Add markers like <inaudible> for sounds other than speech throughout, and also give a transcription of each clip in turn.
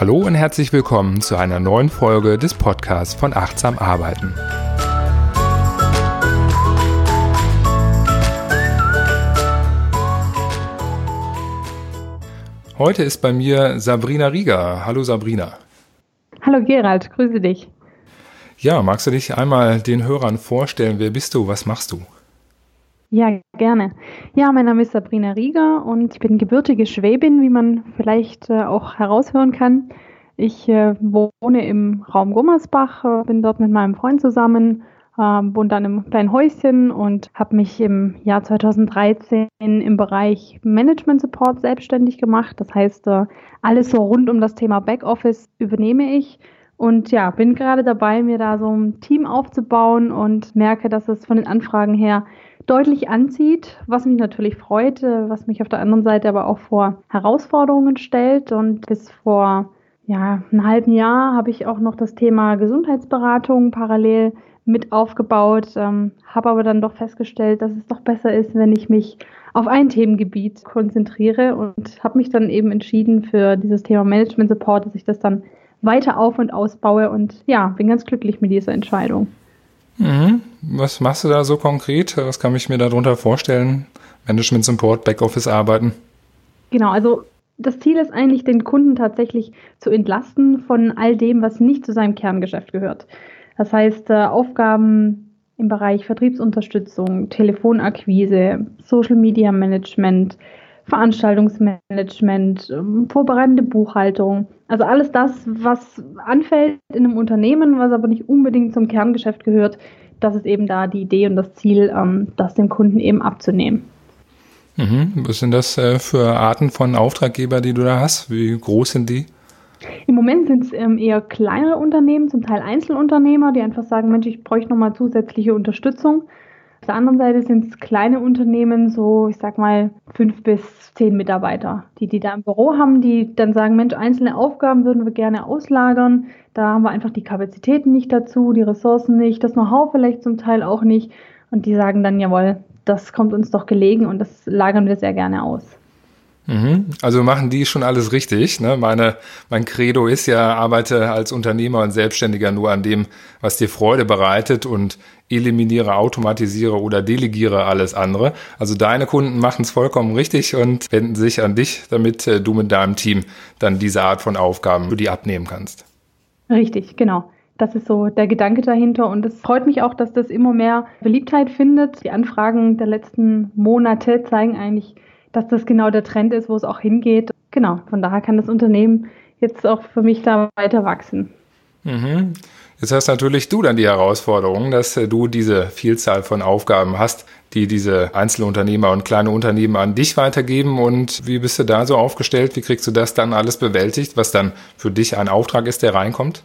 Hallo und herzlich willkommen zu einer neuen Folge des Podcasts von Achtsam Arbeiten. Heute ist bei mir Sabrina Rieger. Hallo Sabrina. Hallo Gerald, grüße dich. Ja, magst du dich einmal den Hörern vorstellen? Wer bist du? Was machst du? Ja, gerne. Ja, mein Name ist Sabrina Rieger und ich bin gebürtige Schwäbin, wie man vielleicht äh, auch heraushören kann. Ich äh, wohne im Raum Gummersbach, äh, bin dort mit meinem Freund zusammen ähm, wohne dann im kleinen Häuschen und habe mich im Jahr 2013 im Bereich Management Support selbstständig gemacht. Das heißt, alles so rund um das Thema Backoffice übernehme ich. Und ja, bin gerade dabei, mir da so ein Team aufzubauen und merke, dass es von den Anfragen her deutlich anzieht, was mich natürlich freut, äh, was mich auf der anderen Seite aber auch vor Herausforderungen stellt. Und bis vor ja, einem halben Jahr habe ich auch noch das Thema Gesundheitsberatung parallel mit aufgebaut, ähm, habe aber dann doch festgestellt, dass es doch besser ist, wenn ich mich auf ein Themengebiet konzentriere und habe mich dann eben entschieden für dieses Thema Management Support, dass ich das dann weiter auf und ausbaue und ja, bin ganz glücklich mit dieser Entscheidung. Mhm. Was machst du da so konkret? Was kann ich mir darunter vorstellen? Management Support, Backoffice arbeiten? Genau, also das Ziel ist eigentlich, den Kunden tatsächlich zu entlasten von all dem, was nicht zu seinem Kerngeschäft gehört. Das heißt, äh, Aufgaben im Bereich Vertriebsunterstützung, Telefonakquise, Social Media Management, Veranstaltungsmanagement, ähm, vorbereitende Buchhaltung. Also alles das, was anfällt in einem Unternehmen, was aber nicht unbedingt zum Kerngeschäft gehört, das ist eben da die Idee und das Ziel, ähm, das dem Kunden eben abzunehmen. Mhm. Was sind das äh, für Arten von Auftraggeber, die du da hast? Wie groß sind die? Im Moment sind es ähm, eher kleinere Unternehmen, zum Teil Einzelunternehmer, die einfach sagen, Mensch, ich bräuchte nochmal zusätzliche Unterstützung. Auf der anderen Seite sind es kleine Unternehmen, so ich sag mal fünf bis zehn Mitarbeiter, die die da im Büro haben, die dann sagen, Mensch, einzelne Aufgaben würden wir gerne auslagern. Da haben wir einfach die Kapazitäten nicht dazu, die Ressourcen nicht, das Know-how vielleicht zum Teil auch nicht. Und die sagen dann, jawohl, das kommt uns doch gelegen und das lagern wir sehr gerne aus. Mhm. Also machen die schon alles richtig. Ne? Meine, mein Credo ist ja, arbeite als Unternehmer und Selbstständiger nur an dem, was dir Freude bereitet und eliminiere, automatisiere oder delegiere alles andere. Also deine Kunden machen es vollkommen richtig und wenden sich an dich, damit äh, du mit deinem Team dann diese Art von Aufgaben für die abnehmen kannst. Richtig, genau. Das ist so der Gedanke dahinter und es freut mich auch, dass das immer mehr Beliebtheit findet. Die Anfragen der letzten Monate zeigen eigentlich, dass das genau der Trend ist, wo es auch hingeht. Genau, von daher kann das Unternehmen jetzt auch für mich da weiter wachsen. Mhm. Jetzt hast natürlich du dann die Herausforderung, dass äh, du diese Vielzahl von Aufgaben hast, die diese Einzelunternehmer und kleine Unternehmen an dich weitergeben. Und wie bist du da so aufgestellt? Wie kriegst du das dann alles bewältigt, was dann für dich ein Auftrag ist, der reinkommt?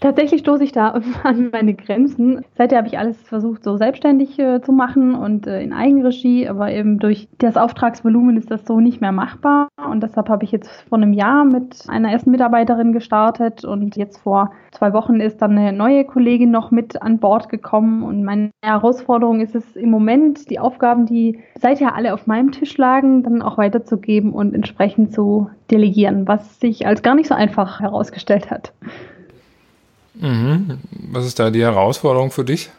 Tatsächlich stoße ich da <laughs> an meine Grenzen. Seither habe ich alles versucht, so selbstständig äh, zu machen und äh, in Eigenregie, aber eben durch das Auftragsvolumen ist das so nicht mehr machbar. Und deshalb habe ich jetzt vor einem Jahr mit einer ersten Mitarbeiterin gestartet und jetzt vor zwei Wochen ist dann eine neue Kollegin noch mit an Bord gekommen. Und meine Herausforderung ist es im Moment, die Aufgaben, die seither alle auf meinem Tisch lagen, dann auch weiterzugeben und entsprechend zu delegieren, was sich als gar nicht so einfach herausgestellt hat. Mhm. Was ist da die Herausforderung für dich?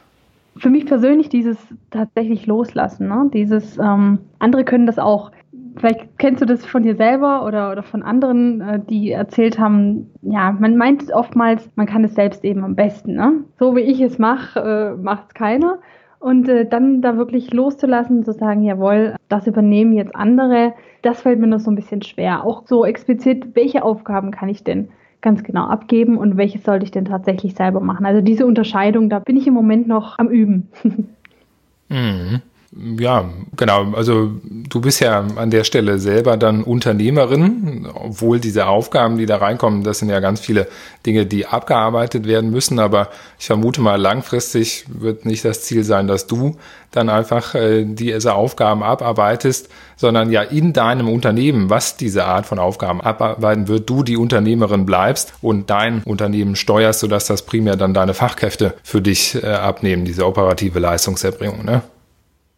Für mich persönlich dieses tatsächlich loslassen. Ne? Dieses, ähm, andere können das auch. Vielleicht kennst du das von dir selber oder, oder von anderen, äh, die erzählt haben, ja, man meint oftmals, man kann es selbst eben am besten. Ne? So wie ich es mache, äh, macht es keiner. Und äh, dann da wirklich loszulassen, zu sagen, jawohl, das übernehmen jetzt andere, das fällt mir noch so ein bisschen schwer. Auch so explizit, welche Aufgaben kann ich denn ganz genau abgeben und welches sollte ich denn tatsächlich selber machen. Also diese Unterscheidung, da bin ich im Moment noch am Üben. <laughs> Mhm. Ja, genau. Also du bist ja an der Stelle selber dann Unternehmerin, obwohl diese Aufgaben, die da reinkommen, das sind ja ganz viele Dinge, die abgearbeitet werden müssen. Aber ich vermute mal, langfristig wird nicht das Ziel sein, dass du dann einfach äh, diese Aufgaben abarbeitest, sondern ja in deinem Unternehmen, was diese Art von Aufgaben abarbeiten wird, du die Unternehmerin bleibst und dein Unternehmen steuerst, sodass das primär dann deine Fachkräfte für dich äh, abnehmen, diese operative Leistungserbringung. Ne?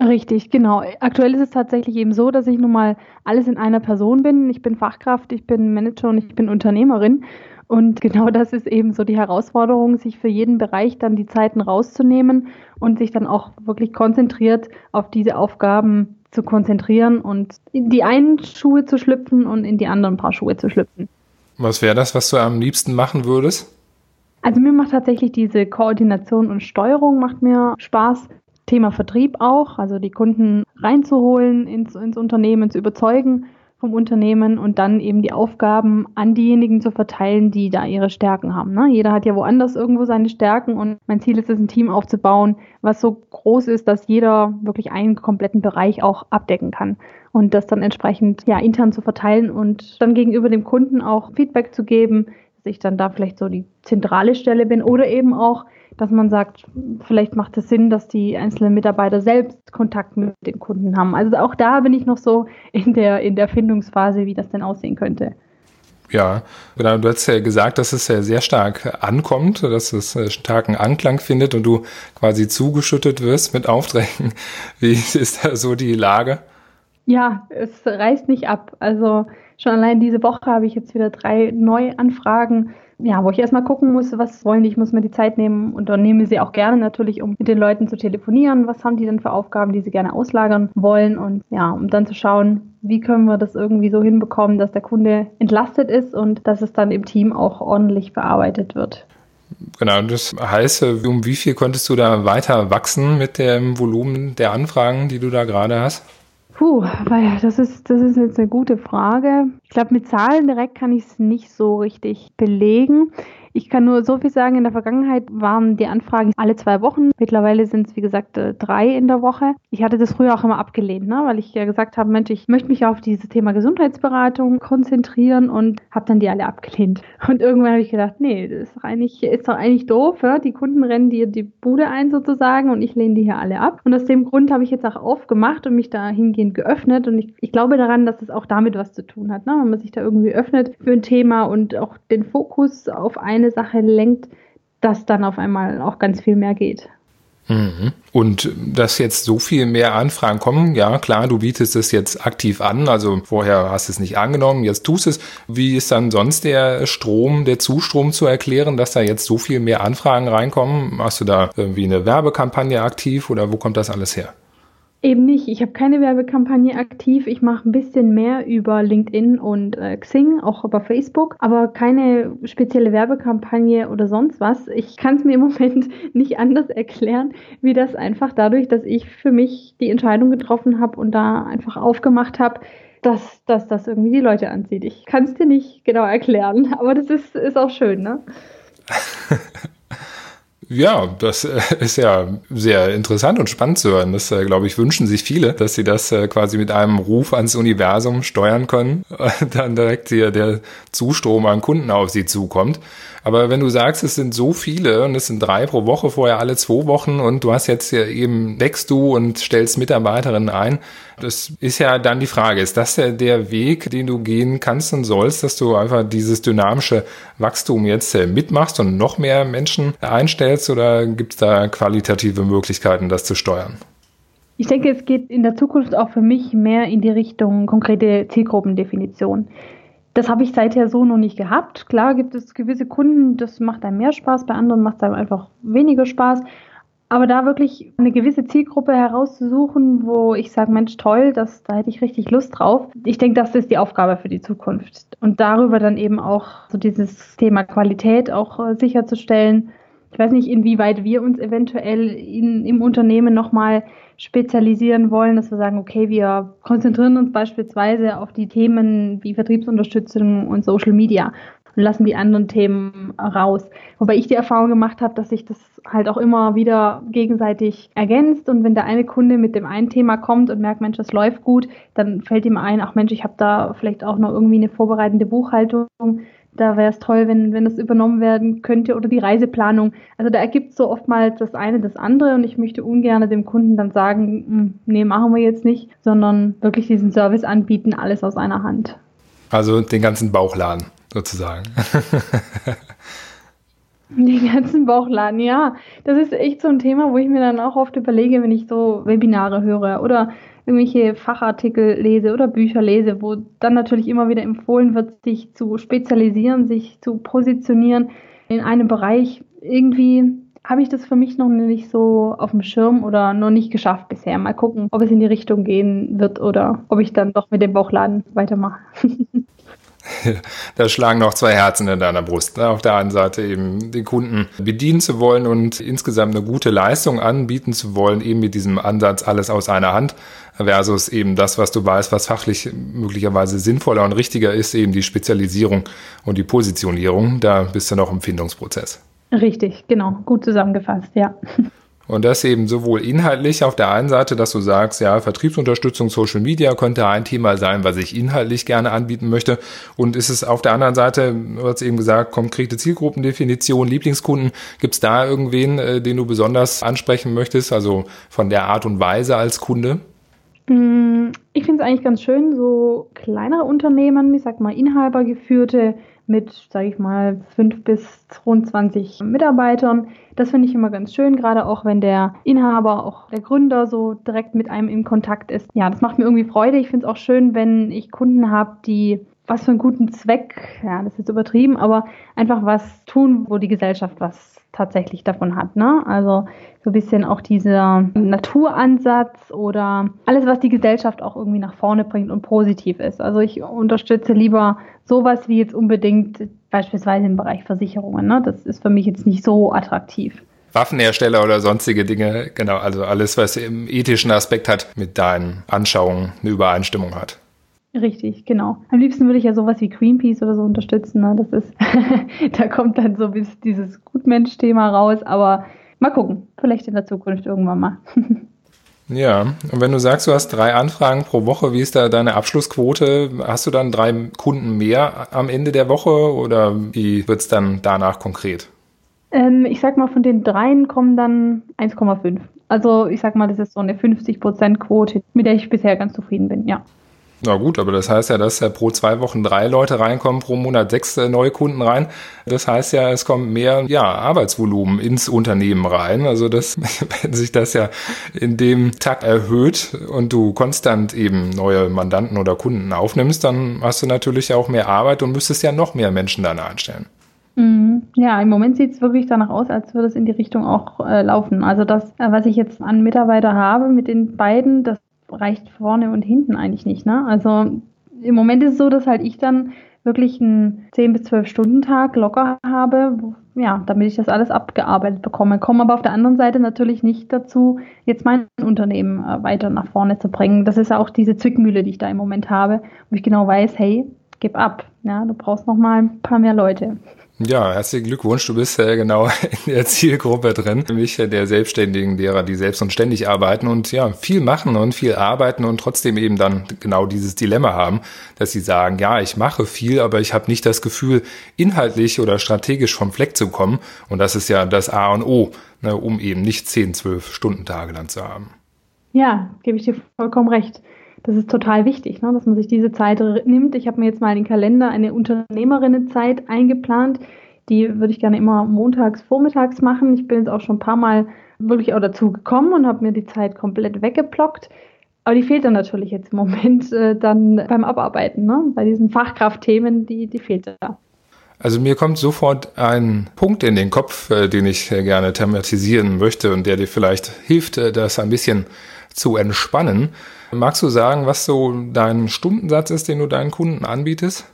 Richtig, genau. Aktuell ist es tatsächlich eben so, dass ich nun mal alles in einer Person bin. Ich bin Fachkraft, ich bin Manager und ich bin Unternehmerin. Und genau das ist eben so die Herausforderung, sich für jeden Bereich dann die Zeiten rauszunehmen und sich dann auch wirklich konzentriert auf diese Aufgaben zu konzentrieren und in die einen Schuhe zu schlüpfen und in die anderen Paar Schuhe zu schlüpfen. Was wäre das, was du am liebsten machen würdest? Also mir macht tatsächlich diese Koordination und Steuerung macht mir Spaß. Thema Vertrieb auch, also die Kunden reinzuholen, ins, ins Unternehmen zu überzeugen vom Unternehmen und dann eben die Aufgaben an diejenigen zu verteilen, die da ihre Stärken haben. Ne? Jeder hat ja woanders irgendwo seine Stärken und mein Ziel ist es, ein Team aufzubauen, was so groß ist, dass jeder wirklich einen kompletten Bereich auch abdecken kann und das dann entsprechend ja intern zu verteilen und dann gegenüber dem Kunden auch Feedback zu geben, ich dann da vielleicht so die zentrale Stelle bin oder eben auch dass man sagt, vielleicht macht es Sinn, dass die einzelnen Mitarbeiter selbst Kontakt mit den Kunden haben. Also auch da bin ich noch so in der, in der Findungsphase, wie das denn aussehen könnte. Ja, genau. Du hast ja gesagt, dass es ja sehr stark ankommt, dass es starken Anklang findet und du quasi zugeschüttet wirst mit Aufträgen. Wie <laughs> ist da so die Lage? Ja, es reißt nicht ab. Also schon allein diese Woche habe ich jetzt wieder drei Neuanfragen ja, wo ich erstmal gucken muss, was wollen die, ich muss mir die Zeit nehmen und dann nehme ich sie auch gerne natürlich, um mit den Leuten zu telefonieren, was haben die denn für Aufgaben, die sie gerne auslagern wollen und ja, um dann zu schauen, wie können wir das irgendwie so hinbekommen, dass der Kunde entlastet ist und dass es dann im Team auch ordentlich bearbeitet wird. Genau, das heißt, um wie viel konntest du da weiter wachsen mit dem Volumen der Anfragen, die du da gerade hast? Puh, weil das ist, das ist jetzt eine gute Frage. Ich glaube, mit Zahlen direkt kann ich es nicht so richtig belegen. Ich kann nur so viel sagen, in der Vergangenheit waren die Anfragen alle zwei Wochen. Mittlerweile sind es, wie gesagt, äh, drei in der Woche. Ich hatte das früher auch immer abgelehnt, ne? weil ich ja gesagt habe, Mensch, ich möchte mich auf dieses Thema Gesundheitsberatung konzentrieren und habe dann die alle abgelehnt. <laughs> Und irgendwann habe ich gedacht, nee, das ist doch eigentlich, ist doch eigentlich doof. Ja? Die Kunden rennen dir die Bude ein sozusagen und ich lehne die hier alle ab. Und aus dem Grund habe ich jetzt auch aufgemacht und mich da hingehend geöffnet. Und ich, ich glaube daran, dass es auch damit was zu tun hat, ne? wenn man sich da irgendwie öffnet für ein Thema und auch den Fokus auf ein eine Sache lenkt, dass dann auf einmal auch ganz viel mehr geht. Mhm. Und dass jetzt so viel mehr Anfragen kommen, ja klar, du bietest es jetzt aktiv an, also vorher hast du es nicht angenommen, jetzt tust es. Wie ist dann sonst der Strom, der Zustrom zu erklären, dass da jetzt so viel mehr Anfragen reinkommen? Hast du da irgendwie eine Werbekampagne aktiv oder wo kommt das alles her? Eben nicht. Ich habe keine Werbekampagne aktiv. Ich mache ein bisschen mehr über LinkedIn und äh, Xing, auch über Facebook, aber keine spezielle Werbekampagne oder sonst was. Ich kann es mir im Moment <laughs> nicht anders erklären, wie das einfach dadurch, dass ich für mich die Entscheidung getroffen habe und da einfach aufgemacht habe, dass, dass das irgendwie die Leute anzieht. Ich kann es dir nicht genau erklären, <laughs> aber das ist, ist auch schön, ne? <laughs> Ja, das äh, <laughs> ist ja sehr interessant und spannend zu hören. Das, äh, glaube ich, wünschen sich viele, dass sie das äh, quasi mit einem Ruf ans Universum steuern können, <laughs> dann direkt hier der Zustrom an Kunden auf sie zukommt. Aber wenn du sagst, es sind so viele und es sind drei pro Woche, vorher alle zwei Wochen und du hast jetzt hier eben, wächst du und stellst Mitarbeiterinnen ein, das ist ja dann die Frage, ist das der, der Weg, den du gehen kannst und sollst, dass du einfach dieses dynamische Wachstum jetzt äh, mitmachst und noch mehr Menschen einstellst oder gibt es da qualitative Möglichkeiten, das zu steuern? Ich denke, es geht in der Zukunft auch für mich mehr in die Richtung konkrete Zielgruppendefinition. Das habe ich seither so noch nicht gehabt. Klar gibt es gewisse Kunden, das macht einem mehr Spaß, bei anderen macht es einem einfach weniger Spaß. Aber da wirklich eine gewisse Zielgruppe herauszusuchen, wo ich sage, Mensch, toll, das, da hätte ich richtig Lust drauf. Ich denke, das ist die Aufgabe für die Zukunft. Und darüber dann eben auch so dieses Thema Qualität auch äh, sicherzustellen. Ich weiß nicht, inwieweit wir uns eventuell in, im Unternehmen nochmal spezialisieren wollen, dass wir sagen, okay, wir konzentrieren uns beispielsweise auf die Themen wie Vertriebsunterstützung und Social Media und lassen die anderen Themen raus. Wobei ich die Erfahrung gemacht habe, dass sich das halt auch immer wieder gegenseitig ergänzt und wenn der eine Kunde mit dem einen Thema kommt und merkt, Mensch, das läuft gut, dann fällt ihm ein, ach Mensch, ich habe da vielleicht auch noch irgendwie eine vorbereitende Buchhaltung da wäre es toll, wenn, wenn das übernommen werden könnte oder die Reiseplanung. Also da ergibt so oftmals das eine das andere und ich möchte ungern dem Kunden dann sagen, hm, nee, machen wir jetzt nicht, sondern wirklich diesen Service anbieten, alles aus einer Hand. Also den ganzen Bauchladen sozusagen. <laughs> Die ganzen Bauchladen, ja. Das ist echt so ein Thema, wo ich mir dann auch oft überlege, wenn ich so Webinare höre oder irgendwelche Fachartikel lese oder Bücher lese, wo dann natürlich immer wieder empfohlen wird, sich zu spezialisieren, sich zu positionieren in einem Bereich. Irgendwie habe ich das für mich noch nicht so auf dem Schirm oder noch nicht geschafft bisher. Mal gucken, ob es in die Richtung gehen wird oder ob ich dann doch mit dem Bauchladen weitermache. <laughs> <laughs> da schlagen noch zwei Herzen in deiner Brust. Ne? Auf der einen Seite eben den Kunden bedienen zu wollen und insgesamt eine gute Leistung anbieten zu wollen, eben mit diesem Ansatz alles aus einer Hand versus eben das, was du weißt, was fachlich möglicherweise sinnvoller und richtiger ist, eben die Spezialisierung und die Positionierung. Da bist du noch im Findungsprozess. Richtig, genau, gut zusammengefasst, ja. <laughs> Und das eben sowohl inhaltlich auf der einen Seite, dass du sagst, ja, Vertriebsunterstützung, Social Media könnte ein Thema sein, was ich inhaltlich gerne anbieten möchte. Und ist es auf der anderen Seite, du hast eben gesagt, konkrete Zielgruppendefinition, Lieblingskunden. Gibt es da irgendwen, äh, den du besonders ansprechen möchtest? Also von der Art und Weise als Kunde? Mm, ich finde es eigentlich ganz schön, so kleinere Unternehmen, ich sag mal inhabergeführte mit, sage ich mal, 5 bis 22 Mitarbeitern. Das finde ich immer ganz schön, gerade auch wenn der Inhaber, auch der Gründer so direkt mit einem in Kontakt ist. Ja, das macht mir irgendwie Freude. Ich finde es auch schön, wenn ich Kunden habe, die was für einen guten Zweck, ja, das ist übertrieben, aber einfach was tun, wo die Gesellschaft was tatsächlich davon hat. Ne? Also so ein bisschen auch dieser Naturansatz oder alles, was die Gesellschaft auch irgendwie nach vorne bringt und positiv ist. Also ich unterstütze lieber sowas wie jetzt unbedingt beispielsweise im Bereich Versicherungen. Ne? Das ist für mich jetzt nicht so attraktiv. Waffenhersteller oder sonstige Dinge, genau, also alles, was im ethischen Aspekt hat, mit deinen Anschauungen eine Übereinstimmung hat. Richtig, genau. Am liebsten würde ich ja sowas wie Greenpeace oder so unterstützen. Ne? Das ist, <laughs> da kommt dann so bis dieses Gutmensch-Thema raus, aber mal gucken. Vielleicht in der Zukunft irgendwann mal. <laughs> Ja, und wenn du sagst, du hast drei Anfragen pro Woche, wie ist da deine Abschlussquote? Hast du dann drei Kunden mehr am Ende der Woche oder wie wird es dann danach konkret? Ähm, ich sag mal, von den dreien kommen dann 1,5. Also ich sag mal, das ist so eine 50%-Quote, mit der ich bisher ganz zufrieden bin, ja. Na gut, aber das heißt ja, dass ja pro zwei Wochen drei Leute reinkommen, pro Monat sechs äh, neue Kunden rein. Das heißt ja, es kommt mehr ja, Arbeitsvolumen ins Unternehmen rein. Also das, <laughs> wenn sich das ja in dem Takt erhöht und du konstant eben neue Mandanten oder Kunden aufnimmst, dann hast du natürlich auch mehr Arbeit und müsstest ja noch mehr Menschen dann einstellen. Mhm. Ja, im Moment sieht es wirklich danach aus, als würde es in die Richtung auch äh, laufen. Also das, äh, was ich jetzt an Mitarbeiter habe mit den beiden, das reicht vorne und hinten eigentlich nicht. Ne? Also im Moment ist es so, dass halt ich dann wirklich einen 10 bis 12 Stunden Tag locker habe, ja, damit ich das alles abgearbeitet bekomme. Komme aber auf der anderen Seite natürlich nicht dazu, jetzt mein Unternehmen äh, weiter nach vorne zu bringen. Das ist auch diese Zwickmühle, die ich da im Moment habe, wo ich genau weiß, hey, gib ab. Ja, du brauchst noch mal ein paar mehr Leute. Ja, herzlichen Glückwunsch. Du bist ja genau <laughs> in der Zielgruppe drin, nämlich der Selbstständigen, derer, die selbst und ständig arbeiten und ja, viel machen und viel arbeiten und trotzdem eben dann genau dieses Dilemma haben, dass sie sagen, ja, ich mache viel, aber ich habe nicht das Gefühl, inhaltlich oder strategisch vom Fleck zu kommen. Und das ist ja das A und O, ne, um eben nicht 10, 12 Stunden Tage dann zu haben. Ja, gebe ich dir vollkommen recht das ist total wichtig, ne, dass man sich diese Zeit nimmt. Ich habe mir jetzt mal in den Kalender eine Unternehmerinnenzeit eingeplant. Die würde ich gerne immer montags, vormittags machen. Ich bin jetzt auch schon ein paar Mal wirklich auch dazu gekommen und habe mir die Zeit komplett weggeblockt. Aber die fehlt dann natürlich jetzt im Moment äh, dann beim Abarbeiten, ne? bei diesen Fachkraftthemen, die, die fehlt da. Also mir kommt sofort ein Punkt in den Kopf, äh, den ich äh, gerne thematisieren möchte und der dir vielleicht hilft, äh, das ein bisschen zu entspannen. Magst du sagen, was so dein Stundensatz ist, den du deinen Kunden anbietest?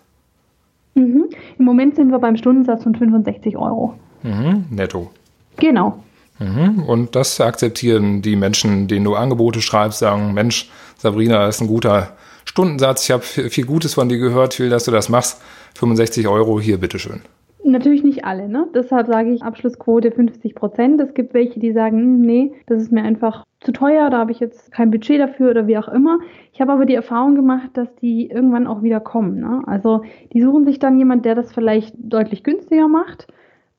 Mhm. Im Moment sind wir beim Stundensatz von 65 Euro. Mhm. Netto. Genau. Mhm. Und das akzeptieren die Menschen, denen du Angebote schreibst, sagen, Mensch, Sabrina, ist ein guter Stundensatz, ich habe viel Gutes von dir gehört, ich will, dass du das machst. 65 Euro, hier, bitteschön. Natürlich nicht alle, ne? Deshalb sage ich Abschlussquote 50 Prozent. Es gibt welche, die sagen, hm, nee, das ist mir einfach zu teuer, da habe ich jetzt kein Budget dafür oder wie auch immer. Ich habe aber die Erfahrung gemacht, dass die irgendwann auch wieder kommen. Ne? Also die suchen sich dann jemand, der das vielleicht deutlich günstiger macht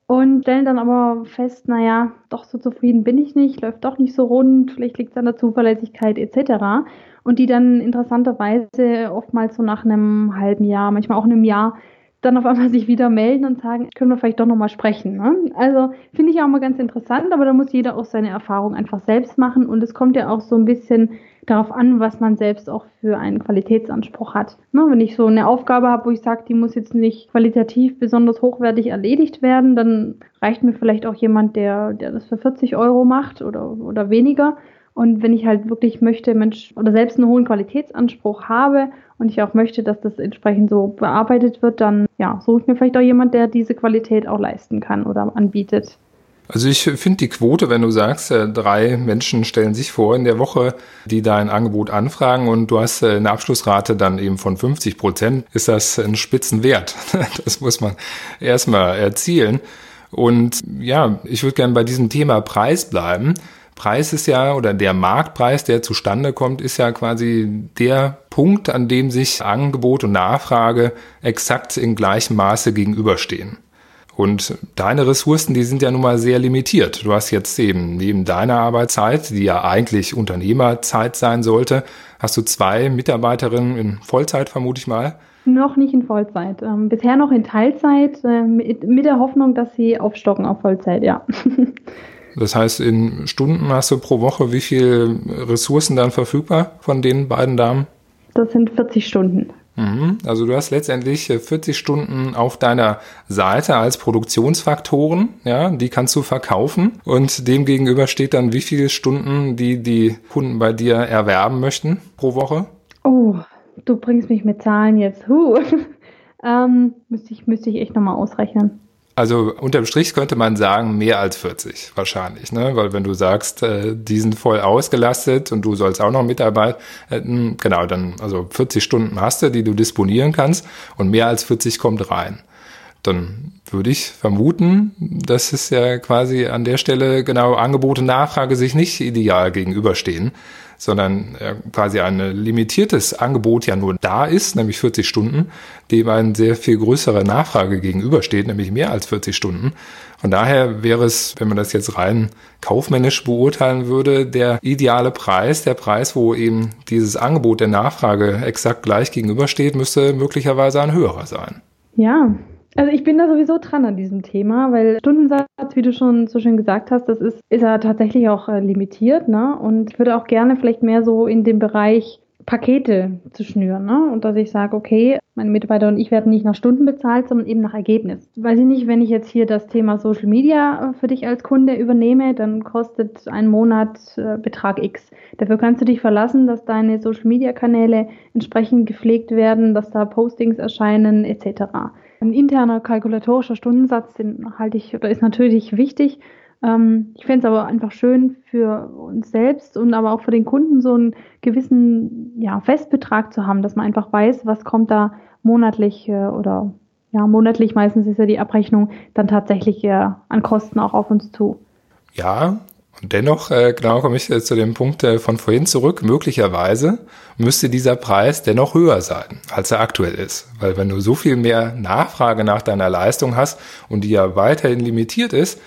und stellen dann aber fest, naja, doch so zufrieden bin ich nicht, läuft doch nicht so rund, vielleicht liegt es an der Zuverlässigkeit etc. Und die dann interessanterweise oftmals so nach einem halben Jahr, manchmal auch einem Jahr dann auf einmal <laughs> sich wieder melden und sagen, können wir vielleicht doch nochmal sprechen. Ne? Also finde ich auch mal ganz interessant, aber da muss jeder auch seine Erfahrung einfach selbst machen und es kommt ja auch so ein bisschen darauf an, was man selbst auch für einen Qualitätsanspruch hat. Ne? Wenn ich so eine Aufgabe habe, wo ich sage, die muss jetzt nicht qualitativ besonders hochwertig erledigt werden, dann reicht mir vielleicht auch jemand, der, der das für 40 Euro macht oder, oder weniger. Und wenn ich halt wirklich möchte, Mensch, oder selbst einen hohen Qualitätsanspruch habe und ich auch möchte, dass das entsprechend so bearbeitet wird, dann ja, suche ich mir vielleicht auch jemand, der diese Qualität auch leisten kann oder anbietet. Also ich finde die Quote, wenn du sagst, äh, drei Menschen stellen sich vor in der Woche, die dein Angebot anfragen und du hast äh, eine Abschlussrate dann eben von 50 Prozent, ist das ein Spitzenwert. <laughs> Das muss man erstmal erzielen. Und ja, ich würde gerne bei diesem Thema Preis bleiben. Preis ist ja, oder der Marktpreis, der zustande kommt, ist ja quasi der Punkt, an dem sich Angebot und Nachfrage exakt in gleichem Maße gegenüberstehen. Und deine Ressourcen, die sind ja nun mal sehr limitiert. Du hast jetzt eben neben deiner Arbeitszeit, die ja eigentlich Unternehmerzeit sein sollte, hast du zwei Mitarbeiterinnen in Vollzeit, vermute ich mal. Noch nicht in Vollzeit. Ähm, bisher noch in Teilzeit, äh, mit, mit der Hoffnung, dass sie aufstocken auf Vollzeit, ja. <laughs> Das heißt, in Stunden hast du pro Woche wie viele Ressourcen dann verfügbar von den beiden Damen? Das sind 40 Stunden. Mhm. Also du hast letztendlich 40 äh, Stunden auf deiner Seite als Produktionsfaktoren, ja, die kannst du verkaufen und dem gegenüber steht dann wie viele Stunden, die die Kunden bei dir erwerben möchten pro Woche? Oh, du bringst mich mit Zahlen jetzt. Huh. <laughs> ähm, müsste ich, müsste ich echt nochmal ausrechnen. Also unterm Strich könnte man sagen, mehr als 40 wahrscheinlich, ne? Weil wenn du sagst, äh, die sind voll ausgelastet und du sollst auch noch Mitarbeit, äh, genau, dann also 40 Stunden hast du, die du disponieren kannst und mehr als 40 kommt rein. Dann würde ich vermuten, dass es ja quasi an der Stelle genau Angebote Nachfrage sich nicht ideal gegenüberstehen sondern äh, quasi ein limitiertes Angebot ja nur da ist, nämlich 40 Stunden, dem eine sehr viel größere Nachfrage gegenübersteht, nämlich mehr als 40 Stunden. Von daher wäre es, wenn man das jetzt rein kaufmännisch beurteilen würde, der ideale Preis, der Preis, wo eben dieses Angebot der Nachfrage exakt gleich gegenübersteht, müsste möglicherweise ein höherer sein. Ja, also ich bin da sowieso dran an diesem Thema, weil Stundensatz, wie du schon so schön gesagt hast, das ist, ist ja tatsächlich auch äh, limitiert, ne? Und ich würde auch gerne vielleicht mehr so in dem Bereich Pakete zu schnüren, ne? Und dass ich sage, okay, meine Mitarbeiter und ich werden nicht nach Stunden bezahlt, sondern eben nach Ergebnis. Weiß ich nicht, wenn ich jetzt hier das Thema Social Media äh, für dich als Kunde übernehme, dann kostet ein Monat äh, Betrag X. Dafür kannst du dich verlassen, dass deine Social Media Kanäle entsprechend gepflegt werden, dass da Postings erscheinen, etc. Ein interner kalkulatorischer Stundensatz, den halte ich oder ist natürlich wichtig. Ähm, ich fände es aber einfach schön für uns selbst und aber auch für den Kunden so einen gewissen ja, Festbetrag zu haben, dass man einfach weiß, was kommt da monatlich äh, oder ja, monatlich meistens ist ja die Abrechnung dann tatsächlich äh, an Kosten auch auf uns zu. Ja, und dennoch, äh, genau komme ich äh, zu dem Punkt äh, von vorhin zurück, möglicherweise müsste dieser Preis dennoch höher sein, als er aktuell ist. Weil wenn du so viel mehr Nachfrage nach deiner Leistung hast und die ja weiterhin limitiert ist,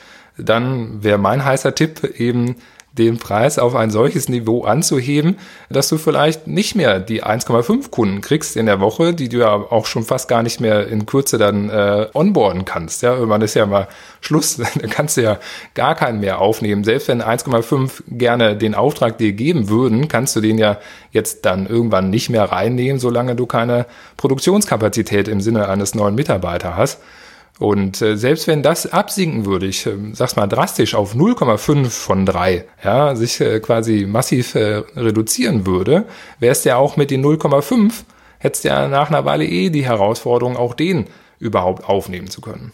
dann wäre mein heißer Tipp eben den Preis auf ein solches Niveau anzuheben, dass du vielleicht nicht mehr die 1,5 Kunden kriegst in der Woche, die du ja auch schon fast gar nicht mehr in Kürze dann äh, onboarden kannst. Ja, irgendwann ist ja mal Schluss, <laughs> dann kannst du ja gar keinen mehr aufnehmen. Selbst wenn 1,5 gerne den Auftrag dir geben würden, kannst du den ja jetzt dann irgendwann nicht mehr reinnehmen, solange du keine Produktionskapazität im Sinne eines neuen Mitarbeiters hast. Und äh, selbst wenn das absinken würde, ich äh, sag's mal drastisch auf 0,5 von 3, ja, sich äh, quasi massiv äh, reduzieren würde, wäre es ja auch mit den 0,5, hättest ja nach einer Weile eh die Herausforderung, auch den überhaupt aufnehmen zu können.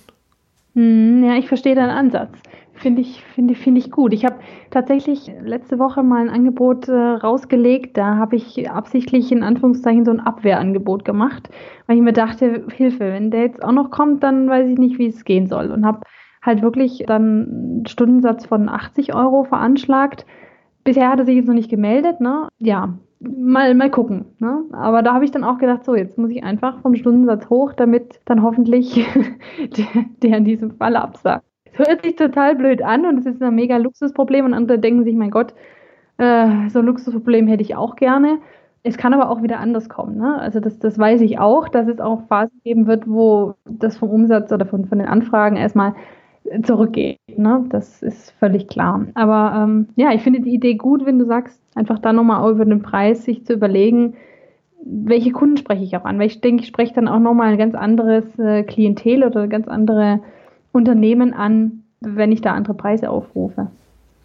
Hm, ja, ich verstehe deinen Ansatz. Finde ich, finde, finde ich gut. Ich habe tatsächlich letzte Woche mal ein Angebot äh, rausgelegt. Da habe ich absichtlich in Anführungszeichen so ein Abwehrangebot gemacht, weil ich mir dachte, Hilfe, wenn der jetzt auch noch kommt, dann weiß ich nicht, wie es gehen soll. Und habe halt wirklich dann einen Stundensatz von 80 Euro veranschlagt. Bisher hat er sich jetzt noch nicht gemeldet, ne? Ja, mal, mal gucken. Ne? Aber da habe ich dann auch gedacht, so, jetzt muss ich einfach vom Stundensatz hoch, damit dann hoffentlich <laughs> der, der in diesem Fall absagt hört sich total blöd an und es ist ein mega Luxusproblem und andere denken sich, mein Gott, äh, so ein Luxusproblem hätte ich auch gerne. Es kann aber auch wieder anders kommen. Ne? Also das, das weiß ich auch, dass es auch Phasen geben wird, wo das vom Umsatz oder von, von den Anfragen erstmal zurückgeht. Ne? Das ist völlig klar. Aber ähm, ja, ich finde die Idee gut, wenn du sagst, einfach da nochmal über den Preis sich zu überlegen, welche Kunden spreche ich auch an. Weil ich denke, ich spreche dann auch nochmal ein ganz anderes äh, Klientel oder ganz andere Unternehmen an, wenn ich da andere Preise aufrufe.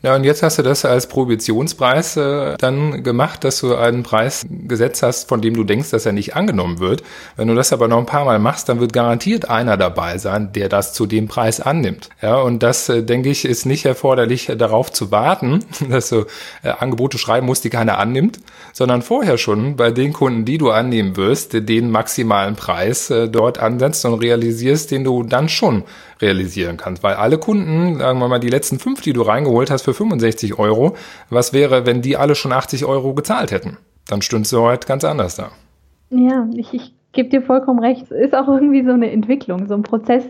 Ja, und jetzt hast du das als Provisionspreis äh, dann gemacht, dass du einen Preis gesetzt hast, von dem du denkst, dass er nicht angenommen wird. Wenn du das aber noch ein paar Mal machst, dann wird garantiert einer dabei sein, der das zu dem Preis annimmt. Ja, und das, äh, denke ich, ist nicht erforderlich, darauf zu warten, <laughs> dass du äh, Angebote schreiben musst, die keiner annimmt, sondern vorher schon bei den Kunden, die du annehmen wirst, den maximalen Preis äh, dort ansetzt und realisierst, den du dann schon realisieren kannst. Weil alle Kunden, sagen wir mal, die letzten fünf, die du reingeholt hast für 65 Euro, was wäre, wenn die alle schon 80 Euro gezahlt hätten? Dann stündest du heute ganz anders da. Ja, ich, ich gebe dir vollkommen recht. Es ist auch irgendwie so eine Entwicklung, so ein Prozess,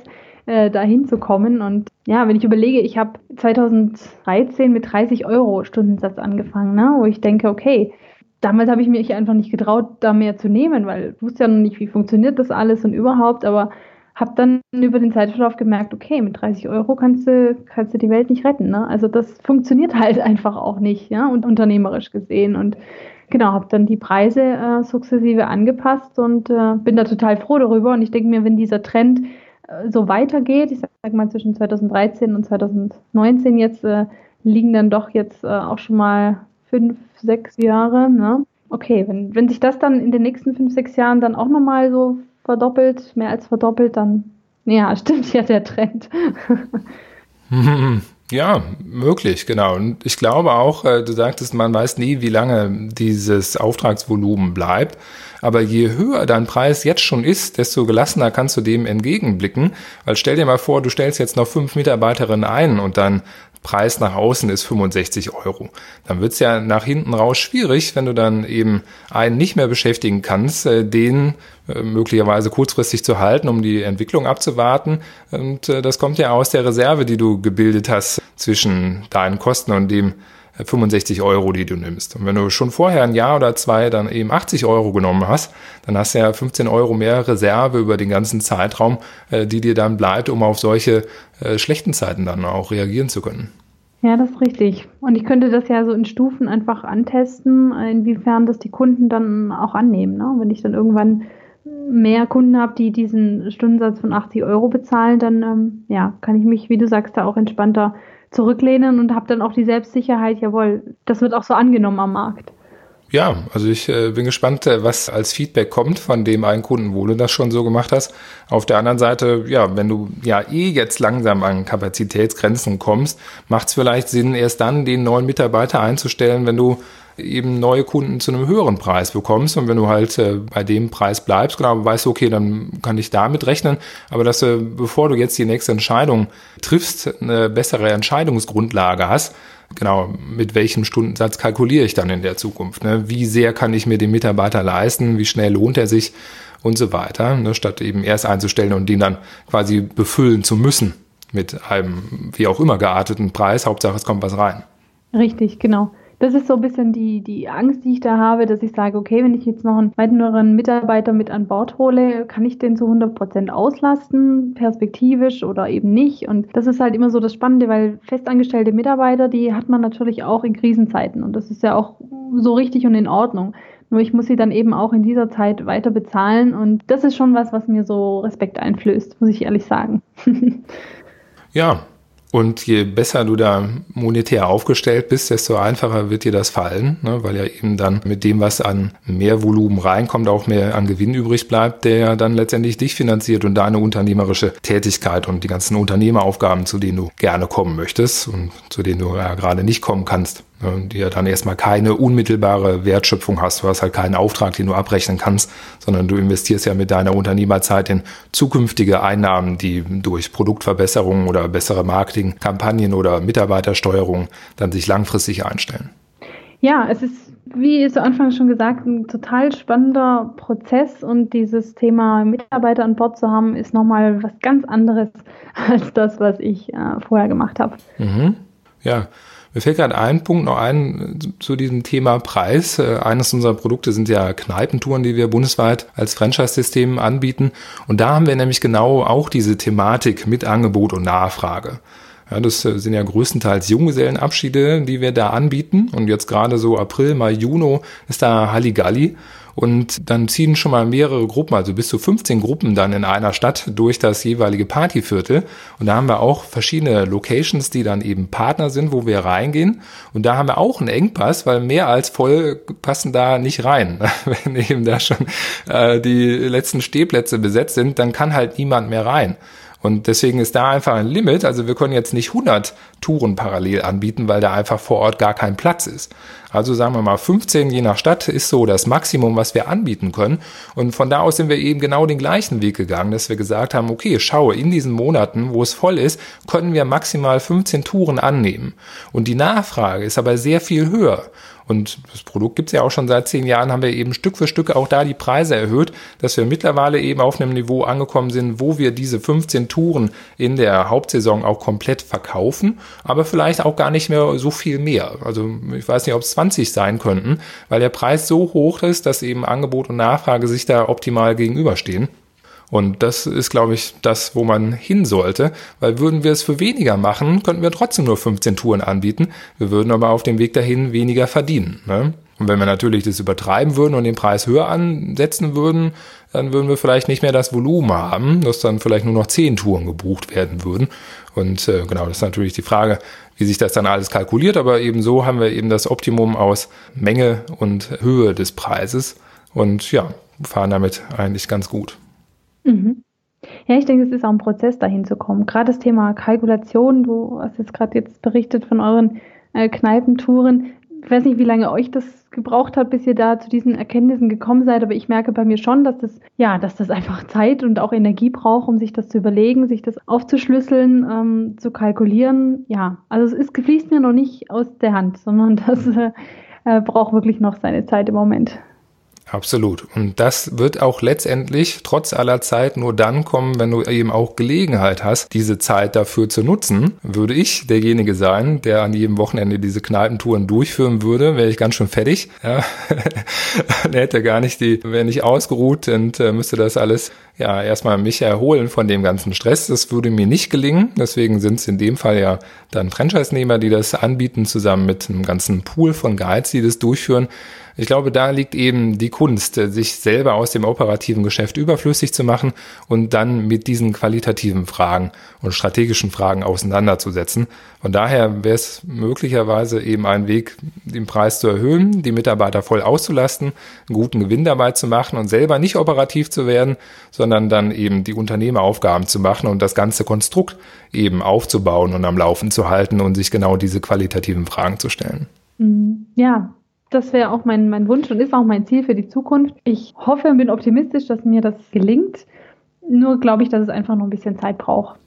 äh, dahin zu kommen. Und ja, wenn ich überlege, ich habe 2013 mit 30 Euro Stundensatz angefangen, ne, wo ich denke, okay, damals habe ich mich einfach nicht getraut, da mehr zu nehmen, weil ich wusste ja noch nicht, wie funktioniert das alles und überhaupt, aber habe dann über den Zeitverlauf gemerkt, okay, mit 30 Euro kannst du, kannst du die Welt nicht retten. Ne? Also das funktioniert <laughs> halt einfach auch nicht, ja, und unternehmerisch gesehen. Und genau, habe dann die Preise äh, sukzessive angepasst und äh, bin da total froh darüber. Und ich denke mir, wenn dieser Trend äh, so weitergeht, ich sage mal zwischen 2013 und 2019 jetzt, äh, liegen dann doch jetzt äh, auch schon mal fünf, sechs Jahre. Ne? Okay, wenn, wenn sich das dann in den nächsten fünf, sechs Jahren dann auch nochmal so verdoppelt, mehr als verdoppelt, dann ja, <laughs> stimmt ja der Trend. <laughs> Ja, möglich, genau. Und ich glaube auch, äh, du sagtest, man weiß nie, wie lange dieses Auftragsvolumen bleibt. Aber je höher dein Preis jetzt schon ist, desto gelassener kannst du dem entgegenblicken. Weil stell dir mal vor, du stellst jetzt noch fünf Mitarbeiterinnen ein und dann Preis nach außen ist 65 Euro. Dann wird's ja nach hinten raus schwierig, wenn du dann eben einen nicht mehr beschäftigen kannst, äh, den äh, möglicherweise kurzfristig zu halten, um die Entwicklung abzuwarten. Und äh, das kommt ja aus der Reserve, die du gebildet hast zwischen deinen Kosten und dem 65 Euro, die du nimmst. Und wenn du schon vorher ein Jahr oder zwei dann eben 80 Euro genommen hast, dann hast du ja 15 Euro mehr Reserve über den ganzen Zeitraum, äh, die dir dann bleibt, um auf solche äh, schlechten Zeiten dann auch reagieren zu können. Ja, das ist richtig. Und ich könnte das ja so in Stufen einfach antesten, inwiefern das die Kunden dann auch annehmen. Ne? Wenn ich dann irgendwann mehr Kunden habe, die diesen Stundensatz von 80 Euro bezahlen, dann ähm, ja, kann ich mich, wie du sagst, da auch entspannter zurücklehnen und habe dann auch die Selbstsicherheit, jawohl, das wird auch so angenommen am Markt. Ja, also ich äh, bin gespannt, äh, was als Feedback kommt von dem einen Kunden, wo du das schon so gemacht hast. Auf der anderen Seite, ja, wenn du ja eh jetzt langsam an Kapazitätsgrenzen kommst, macht es vielleicht Sinn, erst dann den neuen Mitarbeiter einzustellen, wenn du eben neue Kunden zu einem höheren Preis bekommst. Und wenn du halt äh, bei dem Preis bleibst, genau, weißt du, okay, dann kann ich damit rechnen. Aber dass du, bevor du jetzt die nächste Entscheidung triffst, eine bessere Entscheidungsgrundlage hast, genau, mit welchem Stundensatz kalkuliere ich dann in der Zukunft? Ne? Wie sehr kann ich mir den Mitarbeiter leisten? Wie schnell lohnt er sich? Und so weiter, ne? statt eben erst einzustellen und den dann quasi befüllen zu müssen mit einem wie auch immer gearteten Preis. Hauptsache, es kommt was rein. Richtig, genau das ist so ein bisschen die, die Angst, die ich da habe, dass ich sage, okay, wenn ich jetzt noch einen weiteren Mitarbeiter mit an Bord hole, kann ich den zu 100 Prozent auslasten, perspektivisch oder eben nicht. Und das ist halt immer so das Spannende, weil festangestellte Mitarbeiter, die hat man natürlich auch in Krisenzeiten. Und das ist ja auch so richtig und in Ordnung. Nur ich muss sie dann eben auch in dieser Zeit weiter bezahlen. Und das ist schon was, was mir so Respekt einflößt, muss ich ehrlich sagen. <laughs> ja, und je besser du da monetär aufgestellt bist, desto einfacher wird dir das fallen, ne? weil ja eben dann mit dem, was an mehr Volumen reinkommt, auch mehr an Gewinn übrig bleibt, der ja dann letztendlich dich finanziert und deine unternehmerische Tätigkeit und die ganzen Unternehmeraufgaben, zu denen du gerne kommen möchtest und zu denen du ja gerade nicht kommen kannst die ja dann erstmal keine unmittelbare Wertschöpfung hast. Du hast halt keinen Auftrag, den du abrechnen kannst, sondern du investierst ja mit deiner Unternehmerzeit in zukünftige Einnahmen, die durch Produktverbesserungen oder bessere Marketingkampagnen oder Mitarbeitersteuerung dann sich langfristig einstellen. Ja, es ist, wie zu Anfang schon gesagt, ein total spannender Prozess und dieses Thema Mitarbeiter an Bord zu haben, ist nochmal was ganz anderes <laughs> als das, was ich äh, vorher gemacht habe. Mhm. Ja, Mir fällt gerade ein Punkt noch ein äh, zu diesem Thema Preis. Äh, eines unserer Produkte sind ja Kneipentouren, die wir bundesweit als Franchise-System anbieten. Und da haben wir nämlich genau auch diese Thematik mit Angebot und Nachfrage. Ja, das äh, sind ja größtenteils Junggesellenabschiede, die wir da anbieten. Und jetzt gerade so April, Mai, Juni ist da Halligalli. Und dann ziehen schon mal mehrere Gruppen, also bis zu 15 Gruppen dann in einer Stadt durch das jeweilige Partyviertel. Und da haben wir auch verschiedene Locations, die dann eben Partner sind, wo wir reingehen. Und da haben wir auch einen Engpass, weil mehr als voll passen da nicht rein. <laughs> Wenn eben da schon äh, die letzten Stehplätze besetzt sind, dann kann halt niemand mehr rein. Und deswegen ist da einfach ein Limit. Also wir können jetzt nicht 100 Touren parallel anbieten, weil da einfach vor Ort gar kein Platz ist. Also sagen wir mal 15 je nach Stadt ist so das Maximum, was wir anbieten können. Und von da aus sind wir eben genau den gleichen Weg gegangen, dass wir gesagt haben, okay, schaue, in diesen Monaten, wo es voll ist, können wir maximal 15 Touren annehmen. Und die Nachfrage ist aber sehr viel höher. Und das Produkt gibt's ja auch schon seit zehn Jahren, haben wir eben Stück für Stück auch da die Preise erhöht, dass wir mittlerweile eben auf einem Niveau angekommen sind, wo wir diese 15 Touren in der Hauptsaison auch komplett verkaufen, aber vielleicht auch gar nicht mehr so viel mehr. Also ich weiß nicht, ob es 20 sein könnten, weil der Preis so hoch ist, dass eben Angebot und Nachfrage sich da optimal gegenüberstehen. Und das ist, glaube ich, das, wo man hin sollte, weil würden wir es für weniger machen, könnten wir trotzdem nur 15 Touren anbieten. Wir würden aber auf dem Weg dahin weniger verdienen. Ne? Und wenn wir natürlich das übertreiben würden und den Preis höher ansetzen würden, dann würden wir vielleicht nicht mehr das Volumen haben, dass dann vielleicht nur noch 10 Touren gebucht werden würden. Und äh, genau, das ist natürlich die Frage, wie sich das dann alles kalkuliert. Aber eben so haben wir eben das Optimum aus Menge und Höhe des Preises. Und ja, fahren damit eigentlich ganz gut. Mhm. Ja, ich denke, es ist auch ein Prozess, dahin zu kommen. Gerade das Thema Kalkulation, du hast jetzt gerade jetzt berichtet von euren äh, Kneipentouren. Ich weiß nicht, wie lange euch das gebraucht hat, bis ihr da zu diesen Erkenntnissen gekommen seid, aber ich merke bei mir schon, dass das, ja, dass das einfach Zeit und auch Energie braucht, um sich das zu überlegen, sich das aufzuschlüsseln, ähm, zu kalkulieren. Ja, also es ist, fließt mir noch nicht aus der Hand, sondern <laughs> das äh, braucht wirklich noch seine Zeit im Moment. Absolut. Und das wird auch letztendlich trotz aller Zeit nur dann kommen, wenn du eben auch Gelegenheit hast, diese Zeit dafür zu nutzen. Würde ich derjenige sein, der an jedem Wochenende diese Kneipentouren durchführen würde, wäre ich ganz schön fertig. Ja. <laughs> Dann hätte gar nicht die, wäre nicht ausgeruht und äh, müsste das alles ja erstmal mich erholen von dem ganzen Stress. Das würde mir nicht gelingen. Deswegen sind es in dem Fall ja dann Franchise-Nehmer, die das anbieten, zusammen mit einem ganzen Pool von Guides, die das durchführen. Ich glaube, da liegt eben die Kunst, sich selber aus dem operativen Geschäft überflüssig zu machen und dann mit diesen qualitativen Fragen und strategischen Fragen auseinanderzusetzen. Von daher wäre es möglicherweise eben ein Weg, den Preis zu erhöhen, die Mitarbeiter voll auszulasten, einen guten Gewinn dabei zu machen und selber nicht operativ zu werden, sondern dann eben die Unternehmeraufgaben zu machen und das ganze Konstrukt eben aufzubauen und am Laufen zu halten und sich genau diese qualitativen Fragen zu stellen. Mhm. Ja, das wäre auch mein, mein Wunsch und ist auch mein Ziel für die Zukunft. Ich hoffe und bin optimistisch, dass mir das gelingt. Nur glaube ich, dass es einfach noch ein bisschen Zeit braucht.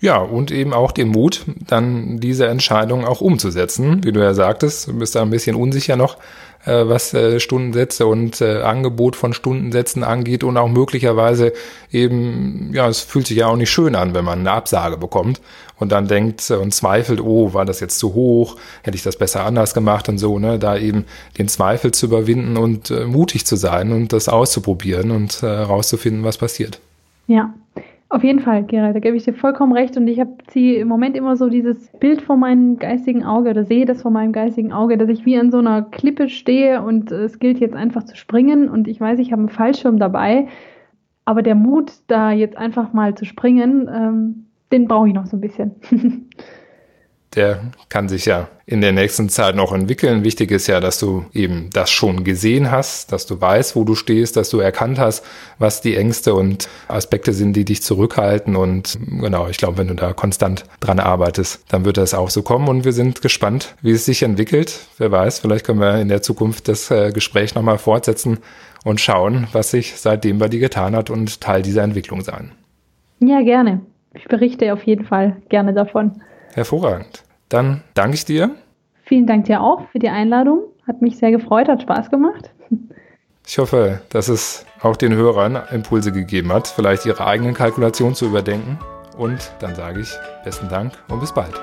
Ja, und eben auch den Mut, dann diese Entscheidung auch umzusetzen. Wie du ja sagtest, du bist da ein bisschen unsicher noch, äh, was äh, Stundensätze und äh, Angebot von Stundensätzen angeht und auch möglicherweise eben, ja, es fühlt sich ja auch nicht schön an, wenn man eine Absage bekommt und dann denkt und zweifelt, oh, war das jetzt zu hoch, hätte ich das besser anders gemacht und so, ne, da eben den Zweifel zu überwinden und äh, mutig zu sein und das auszuprobieren und herauszufinden, äh, was passiert. Ja, auf jeden Fall, Gerald, da gebe ich dir vollkommen recht. Und ich habe sie im Moment immer so dieses Bild vor meinem geistigen Auge oder sehe das vor meinem geistigen Auge, dass ich wie an so einer Klippe stehe und es gilt jetzt einfach zu springen. Und ich weiß, ich habe einen Fallschirm dabei. Aber der Mut, da jetzt einfach mal zu springen, ähm, den brauche ich noch so ein bisschen. <laughs> der kann sich ja in der nächsten Zeit noch entwickeln. Wichtig ist ja, dass du eben das schon gesehen hast, dass du weißt, wo du stehst, dass du erkannt hast, was die Ängste und Aspekte sind, die dich zurückhalten. Und genau, ich glaube, wenn du da konstant dran arbeitest, dann wird das auch so kommen. Und wir sind gespannt, wie es sich entwickelt. Wer weiß, vielleicht können wir in der Zukunft das äh, Gespräch nochmal fortsetzen und schauen, was sich seitdem bei dir getan hat und Teil dieser Entwicklung sein. Ja, gerne. Ich berichte auf jeden Fall gerne davon. Hervorragend. Dann danke ich dir. Vielen Dank dir auch für die Einladung. Hat mich sehr gefreut, hat Spaß gemacht. Ich hoffe, dass es auch den Hörern Impulse gegeben hat, vielleicht ihre eigenen Kalkulationen zu überdenken. Und dann sage ich besten Dank und bis bald.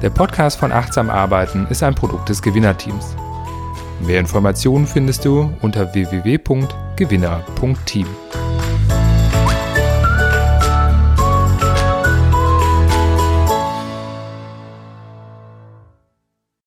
Der Podcast von Achtsam Arbeiten ist ein Produkt des Gewinnerteams. Mehr Informationen findest du unter www.gewinner.team.